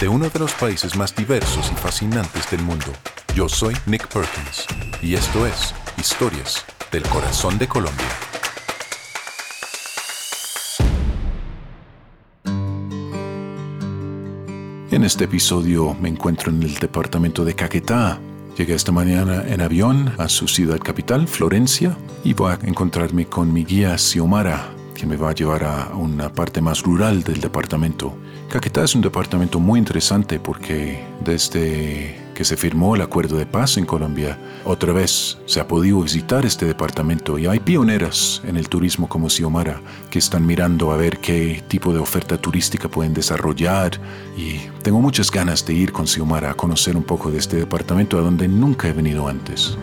de uno de los países más diversos y fascinantes del mundo. Yo soy Nick Perkins y esto es Historias del Corazón de Colombia. En este episodio me encuentro en el departamento de Caquetá. Llegué esta mañana en avión a su ciudad capital, Florencia, y voy a encontrarme con mi guía Xiomara, que me va a llevar a una parte más rural del departamento. Caquetá es un departamento muy interesante porque desde que se firmó el acuerdo de paz en Colombia, otra vez se ha podido visitar este departamento y hay pioneras en el turismo como Xiomara que están mirando a ver qué tipo de oferta turística pueden desarrollar y tengo muchas ganas de ir con Xiomara a conocer un poco de este departamento a donde nunca he venido antes.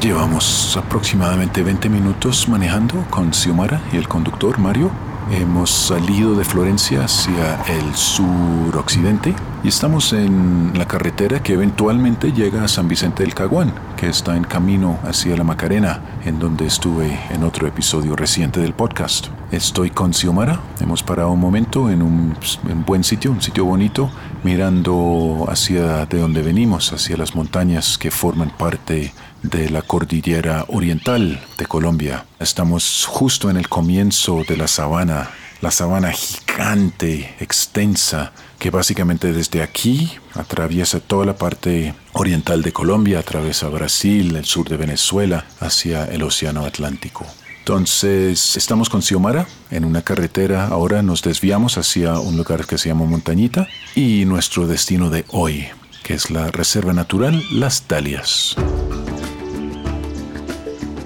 Llevamos aproximadamente 20 minutos manejando con Xiomara y el conductor Mario. Hemos salido de Florencia hacia el suroccidente y estamos en la carretera que eventualmente llega a San Vicente del Caguán, que está en camino hacia la Macarena, en donde estuve en otro episodio reciente del podcast. Estoy con Xiomara, hemos parado un momento en un, en buen sitio, un sitio bonito, mirando hacia de donde venimos, hacia las montañas que forman parte de la cordillera oriental de Colombia. Estamos justo en el comienzo de la sabana, la sabana gigante, extensa, que básicamente desde aquí atraviesa toda la parte oriental de Colombia, atraviesa Brasil, el sur de Venezuela, hacia el Océano Atlántico. Entonces, estamos con Xiomara en una carretera. Ahora nos desviamos hacia un lugar que se llama Montañita y nuestro destino de hoy, que es la Reserva Natural Las Dalias.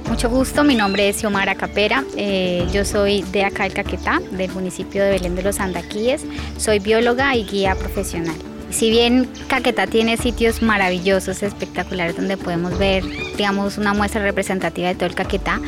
Mucho gusto, mi nombre es Xiomara Capera, eh, yo soy de acá el Caquetá, del municipio de Belén de los Andaquíes, soy bióloga y guía profesional. Si bien Caquetá tiene sitios maravillosos, espectaculares, donde podemos ver, digamos, una muestra representativa de todo el Caquetá,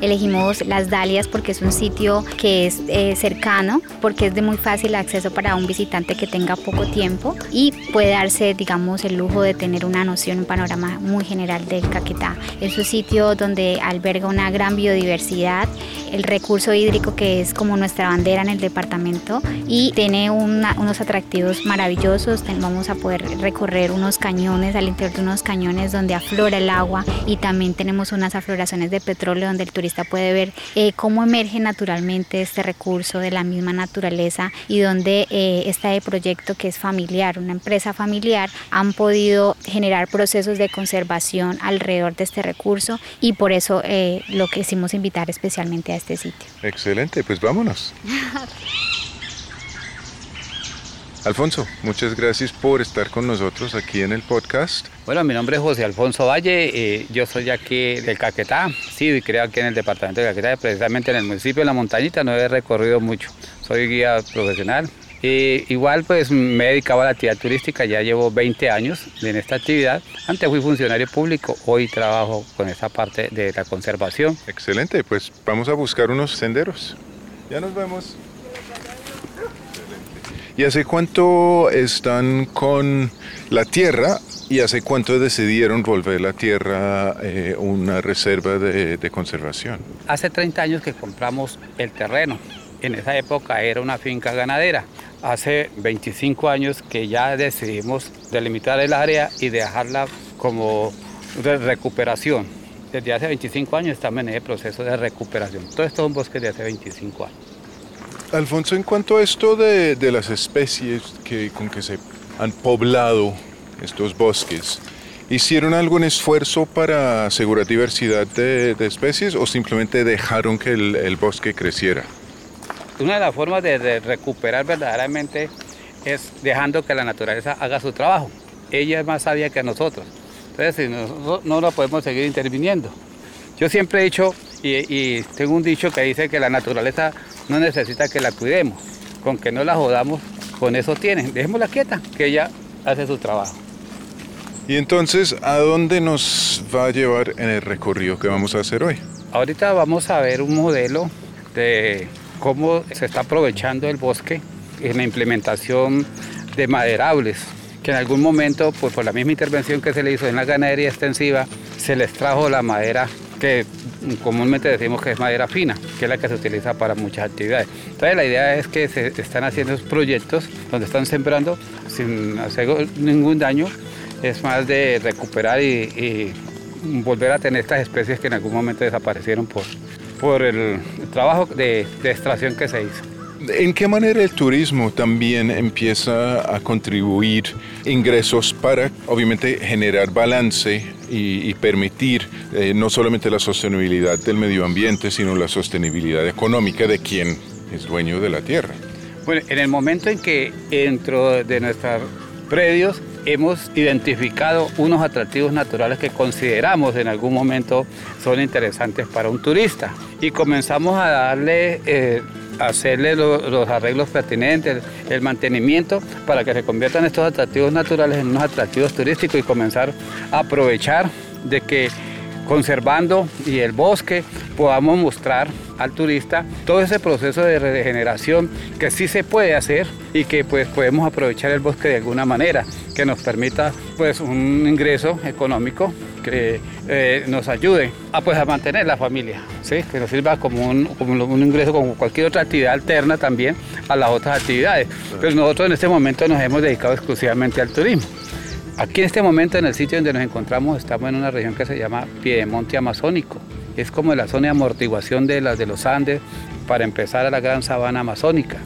elegimos Las Dalias porque es un sitio que es eh, cercano, porque es de muy fácil acceso para un visitante que tenga poco tiempo y puede darse, digamos, el lujo de tener una noción, un panorama muy general del Caquetá. Es un sitio donde alberga una gran biodiversidad, el recurso hídrico que es como nuestra bandera en el departamento y tiene unos atractivos maravillosos vamos a poder recorrer unos cañones, al interior de unos cañones donde aflora el agua y también tenemos unas afloraciones de petróleo donde el turista puede ver eh, cómo emerge naturalmente este recurso de la misma naturaleza y donde eh, este proyecto que es familiar, una empresa familiar, han podido generar procesos de conservación alrededor de este recurso y por eso eh, lo que hicimos invitar especialmente a este sitio. Excelente, pues vámonos. Alfonso, muchas gracias por estar con nosotros aquí en el podcast. Bueno, mi nombre es José Alfonso Valle, eh, yo soy aquí del Caquetá, sí, creo aquí en el departamento de Caquetá, precisamente en el municipio de La Montañita, no he recorrido mucho, soy guía profesional. igual pues me he dedicado a la actividad turística, ya llevo 20 años en esta actividad. Antes fui funcionario público, hoy trabajo con esta parte de la conservación. Excelente, pues vamos a buscar unos senderos. Ya nos vemos. ¿Y hace cuánto están con la tierra y hace cuánto decidieron volver la tierra eh, una reserva de, conservación? Hace 30 años que compramos el terreno. En esa época era una finca ganadera. Hace 25 años que ya decidimos delimitar el área y dejarla como recuperación. Desde hace 25 años estamos en ese proceso de recuperación. Todo esto es un bosque de hace 25 años. Alfonso, en cuanto a esto de, de las especies que, con que se han poblado estos bosques, ¿hicieron algún esfuerzo para asegurar diversidad de, de especies o simplemente dejaron que el, el, bosque creciera? Una de las formas de, de recuperar verdaderamente es dejando que la naturaleza haga su trabajo. Ella es más sabia que nosotros. Entonces, nosotros no la podemos seguir interviniendo. Yo siempre he dicho, y, y, tengo un dicho que dice que la naturaleza no necesita que la cuidemos. Con que no la jodamos, con eso tienen. Dejémosla quieta, que ella hace su trabajo. Y entonces, ¿a dónde nos va a llevar en el recorrido que vamos a hacer hoy? Ahorita vamos a ver un modelo de cómo se está aprovechando el bosque en la implementación de maderables, que en algún momento, pues por la misma intervención que se le hizo en la ganadería extensiva, se les trajo la madera que comúnmente decimos que es madera fina, que es la que se utiliza para muchas actividades. Entonces la idea es que se están haciendo proyectos donde están sembrando sin hacer ningún daño, es más de recuperar y, y volver a tener estas especies que en algún momento desaparecieron por, por el, trabajo de, de extracción que se hizo. ¿En qué manera el turismo también empieza a contribuir ingresos para, obviamente, generar balance y, y permitir eh, no solamente la sostenibilidad del medio ambiente, sino la sostenibilidad económica de quien es dueño de la tierra? Bueno, en el momento en que dentro de nuestros predios hemos identificado unos atractivos naturales que consideramos en algún momento son interesantes para un turista y comenzamos a darle... Eh, hacerle lo, los arreglos pertinentes, el, el, mantenimiento para que se conviertan estos atractivos naturales en unos atractivos turísticos y comenzar a aprovechar de que conservando y el bosque podamos mostrar al turista todo ese proceso de regeneración que sí se puede hacer y que pues podemos aprovechar el bosque de alguna manera que nos permita pues un ingreso económico que eh, nos ayude a, pues, a mantener la familia, ¿sí? que nos sirva como un, como un, ingreso como cualquier otra actividad alterna también a las otras actividades. Pero nosotros en este momento nos hemos dedicado exclusivamente al turismo. Aquí en este momento, en el sitio donde nos encontramos, estamos en una región que se llama Piedemonte Amazónico. Es como la zona de amortiguación de las de los Andes para empezar a la gran sabana amazónica.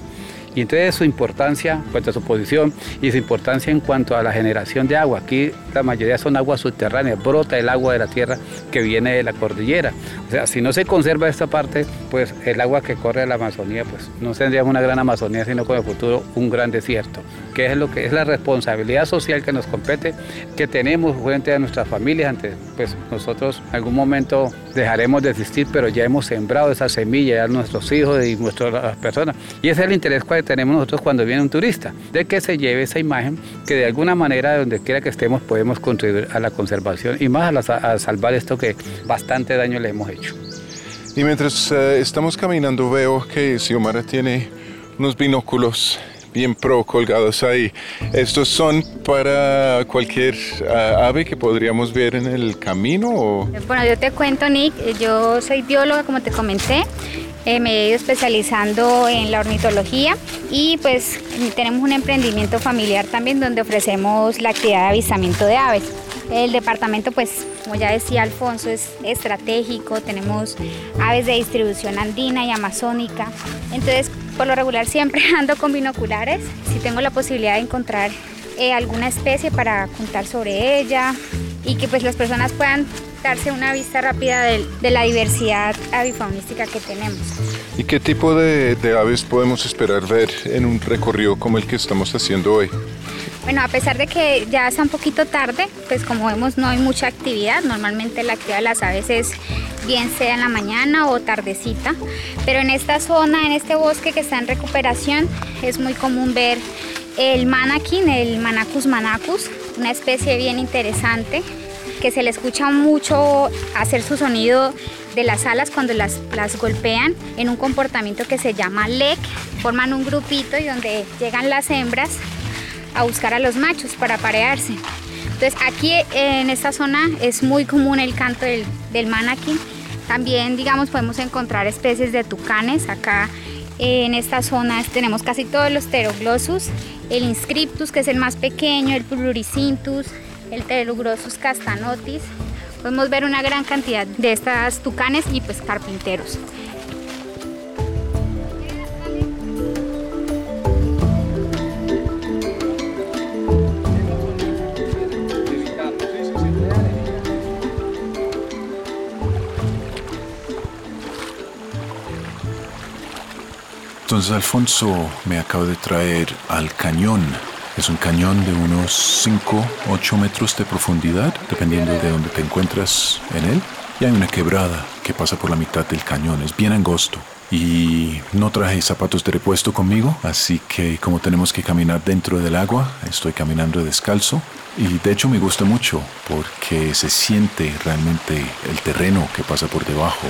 Y entonces su importancia cuanto a su posición y su importancia en cuanto a la generación de agua. Aquí la mayoría son aguas subterráneas, brota el agua de la tierra que viene de la cordillera. O sea, si no se conserva esta parte, pues el agua que corre a la Amazonía, pues no tendríamos una gran Amazonía, sino con el futuro un gran desierto, que es lo que es la responsabilidad social que nos compete, que tenemos frente a nuestras familias, ante pues nosotros en algún momento dejaremos de existir, pero ya hemos sembrado esa semilla a nuestros hijos y nuestras personas. Y ese es el interés tenemos nosotros cuando viene un turista, de que se lleve esa imagen que de alguna manera, donde quiera que estemos, podemos contribuir a la conservación y más a, la, a salvar esto que bastante daño le hemos hecho. Y mientras uh, estamos caminando veo que Xiomara tiene unos binóculos bien pro colgados ahí. ¿Estos son para cualquier uh, ave que podríamos ver en el camino? O? Bueno, yo te cuento, Nick, yo soy bióloga, como te comenté. Eh, me he ido especializando en la ornitología y pues tenemos un emprendimiento familiar también donde ofrecemos la actividad de avistamiento de aves. El departamento, pues, como ya decía Alfonso, es estratégico, tenemos aves de distribución andina y amazónica. Entonces, por lo regular siempre ando con binoculares, si tengo la posibilidad de encontrar eh, alguna especie para contar sobre ella y que pues las personas puedan darse una vista rápida de, de, la diversidad avifaunística que tenemos. ¿Y qué tipo de, de, aves podemos esperar ver en un recorrido como el que estamos haciendo hoy? Bueno, a pesar de que ya está un poquito tarde, pues como vemos no hay mucha actividad. Normalmente la actividad de las aves es bien sea en la mañana o tardecita. Pero en esta zona, en este bosque que está en recuperación, es muy común ver el manakin, el Manacus manacus, una especie bien interesante que se le escucha mucho hacer su sonido de las alas cuando las, las golpean en un comportamiento que se llama lek. Forman un grupito y donde llegan las hembras a buscar a los machos para parearse. Entonces aquí en esta zona es muy común el canto del, del. También digamos podemos encontrar especies de tucanes. Acá en esta zona tenemos casi todos los pteroglossus, el inscriptus que es el más pequeño, el pluricintus, el pteroglossus castanotis, podemos ver una gran cantidad de estas tucanes y pues carpinteros. Entonces Alfonso me acaba de traer al cañón es un cañón de unos 5, 8 metros de profundidad, dependiendo de dónde te encuentras en él. Y hay una quebrada que pasa por la mitad del cañón, es bien angosto. Y no traje zapatos de repuesto conmigo, así que como tenemos que caminar dentro del agua, estoy caminando descalzo. Y de hecho me gusta mucho porque se siente realmente el terreno que pasa por debajo.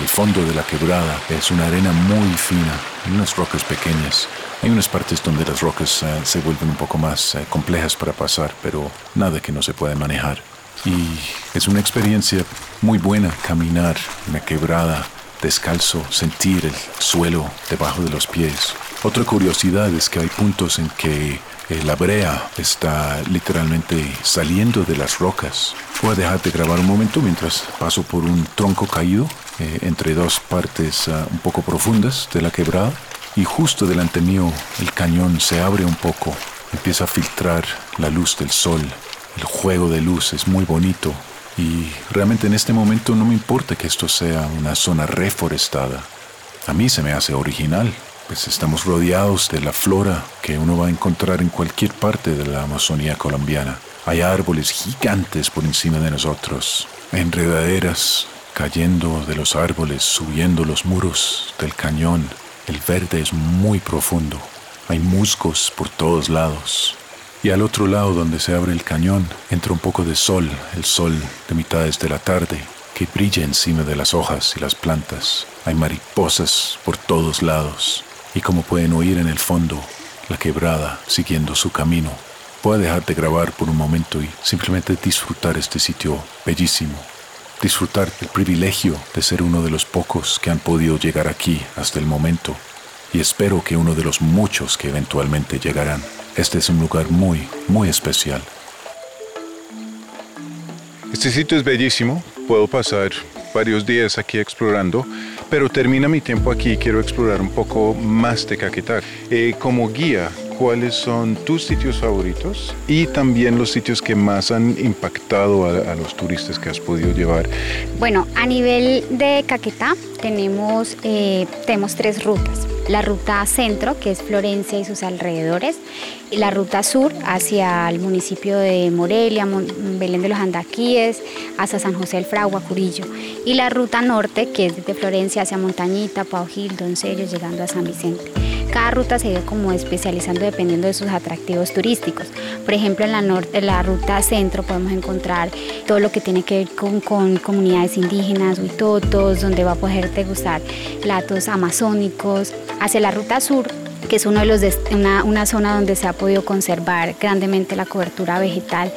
El fondo de la quebrada es una arena muy fina, unas rocas pequeñas. Hay unas partes donde las rocas eh, se vuelven un poco más eh, complejas para pasar, pero nada que no se pueda manejar. Y es una experiencia muy buena caminar en una quebrada descalzo, sentir el suelo debajo de los pies. Otra curiosidad es que hay puntos en que eh, la brea está literalmente saliendo de las rocas. Voy a dejar de grabar un momento mientras paso por un tronco caído entre dos partes ah, un poco profundas de la quebrada y justo delante mío el cañón se abre un poco, empieza a filtrar la luz del sol. El juego de luz es muy bonito y realmente en este momento no me importa que esto sea una zona reforestada. A mí se me hace original, pues estamos rodeados de la flora que uno va a encontrar en cualquier parte de la Amazonía colombiana. Hay árboles gigantes por encima de nosotros, enredaderas cayendo de los árboles, subiendo los muros del cañón, el verde es muy profundo. Hay musgos por todos lados. Y al otro lado donde se abre el cañón entra un poco de sol, el sol de mitades de la tarde, que brilla encima de las hojas y las plantas. Hay mariposas por todos lados. Y como pueden oír en el fondo, la quebrada siguiendo su camino. Voy a dejar de grabar por un momento y simplemente disfrutar este sitio bellísimo disfrutar el privilegio de ser uno de los pocos que han podido llegar aquí hasta el momento y espero que uno de los muchos que eventualmente llegarán. Este es un lugar muy, muy especial. Este sitio es bellísimo, puedo pasar varios días aquí explorando, pero termina mi tiempo aquí y quiero explorar un poco más de Caquetá. Eh, como guía, cuáles son tus sitios favoritos y también los sitios que más han impactado a, los turistas que has podido llevar. Bueno, a nivel de Caquetá tenemos, eh, tenemos tres rutas. La ruta centro, que es Florencia y sus alrededores, y la ruta sur hacia el municipio de Morelia, Belén de los Andaquíes, hasta San José del Fragua, Curillo. Y la ruta norte, que es desde Florencia hacia Montañita, Pau Gil, Doncellos, llegando a San Vicente. Cada ruta se ha como especializando dependiendo de sus atractivos turísticos. Por ejemplo, en la, norte, la ruta centro podemos encontrar todo lo que tiene que ver con, comunidades indígenas, huitotos, donde va a poder degustar platos amazónicos. Hacia la ruta sur que es uno de los una, una, zona donde se ha podido conservar grandemente la cobertura vegetal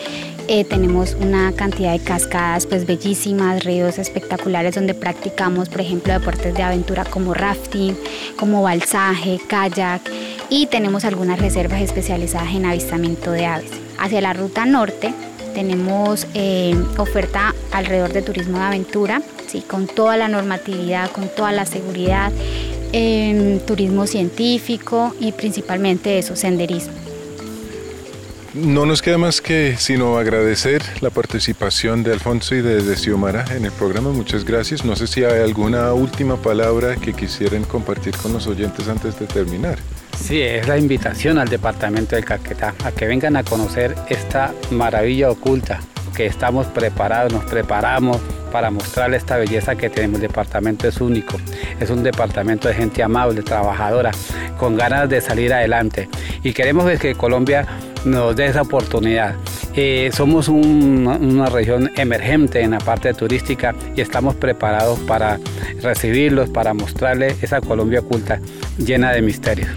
eh, tenemos una cantidad de cascadas pues bellísimas, ríos espectaculares donde practicamos, por ejemplo, deportes de aventura como rafting, como balsaje, kayak y tenemos algunas reservas especializadas en avistamiento de aves. Hacia la ruta norte tenemos eh, oferta alrededor de turismo de aventura, ¿sí? con toda la normatividad, con toda la seguridad, turismo científico y principalmente eso, senderismo. No nos queda más que sino agradecer la participación de Alfonso y de, Xiomara en el programa. Muchas gracias. No sé si hay alguna última palabra que quisieran compartir con los oyentes antes de terminar. Sí, es la invitación al departamento del Caquetá a que vengan a conocer esta maravilla oculta, que estamos preparados, nos preparamos para mostrarle esta belleza que tenemos. El departamento es único, es un departamento de gente amable, trabajadora, con ganas de salir adelante. Y queremos que Colombia nos dé esa oportunidad Eh, somos una región emergente en la parte turística y estamos preparados para recibirlos, para mostrarles esa Colombia oculta llena de misterios.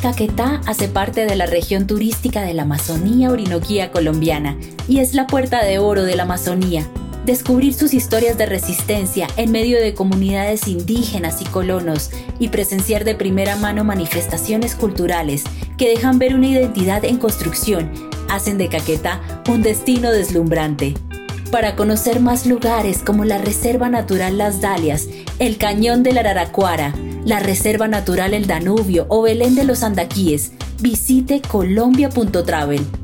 Caquetá hace parte de la región turística de la Amazonía Orinoquía colombiana y es la puerta de oro de la Amazonía. Descubrir sus historias de resistencia en medio de comunidades indígenas y colonos y presenciar de primera mano manifestaciones culturales que dejan ver una identidad en construcción hacen de Caquetá un destino deslumbrante. Para conocer más lugares como la Reserva Natural Las Dalias, el Cañón de la Araraquara, la Reserva Natural El Danubio o Belén de los Andaquíes, visite colombia.travel.